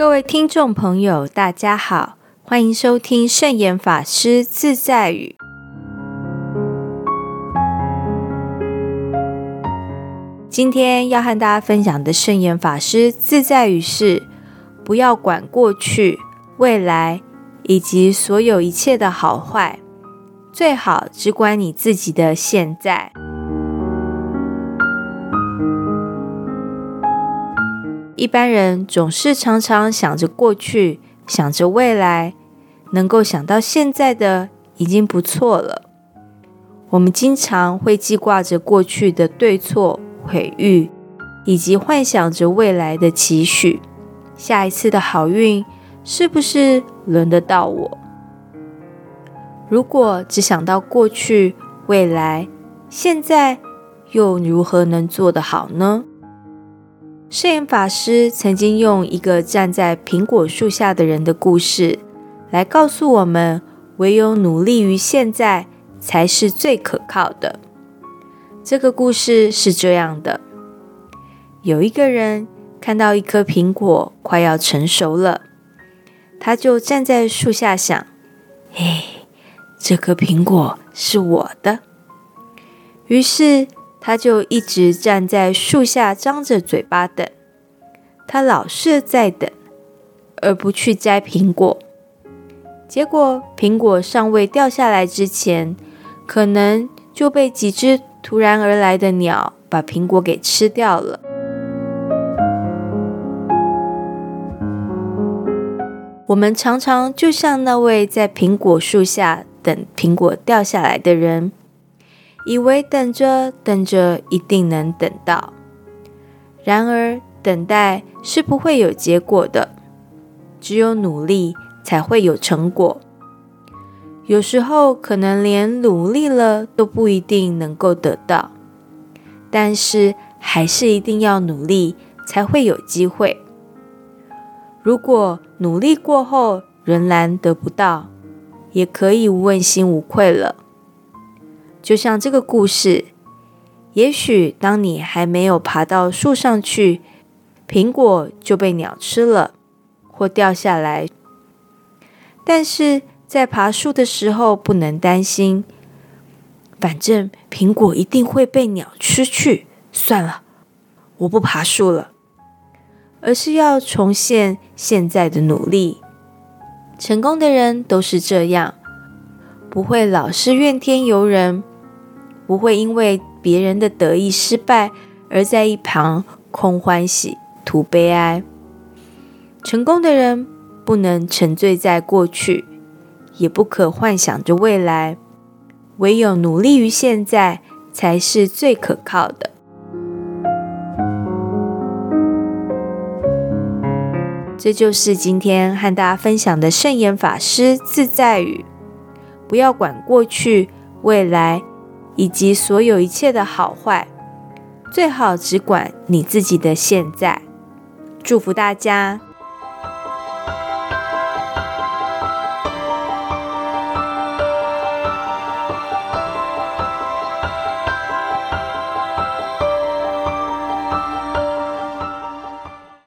各位听众朋友，大家好，欢迎收听圣严法师自在语。今天要和大家分享的圣严法师自在语是：不要管过去、未来以及所有一切的好坏，最好只管你自己的现在。一般人总是常常想着过去，想着未来，能够想到现在的已经不错了。我们经常会记挂着过去的对错、毁誉，以及幻想着未来的期许。下一次的好运是不是轮得到我？如果只想到过去、未来，现在又如何能做得好呢？摄影法师曾经用一个站在苹果树下的人的故事，来告诉我们：唯有努力于现在，才是最可靠的。这个故事是这样的：有一个人看到一颗苹果快要成熟了，他就站在树下想：“嘿，这颗苹果是我的。”于是。他就一直站在树下，张着嘴巴等。他老是在等，而不去摘苹果。结果，苹果尚未掉下来之前，可能就被几只突然而来的鸟把苹果给吃掉了。我们常常就像那位在苹果树下等苹果掉下来的人。以为等着等着一定能等到，然而等待是不会有结果的，只有努力才会有成果。有时候可能连努力了都不一定能够得到，但是还是一定要努力才会有机会。如果努力过后仍然得不到，也可以问心无愧了。就像这个故事，也许当你还没有爬到树上去，苹果就被鸟吃了或掉下来。但是在爬树的时候不能担心，反正苹果一定会被鸟吃去。算了，我不爬树了，而是要重现现在的努力。成功的人都是这样，不会老是怨天尤人。不会因为别人的得意失败而在一旁空欢喜、图悲哀。成功的人不能沉醉在过去，也不可幻想着未来，唯有努力于现在才是最可靠的。这就是今天和大家分享的圣严法师自在语：不要管过去、未来。以及所有一切的好坏，最好只管你自己的现在。祝福大家。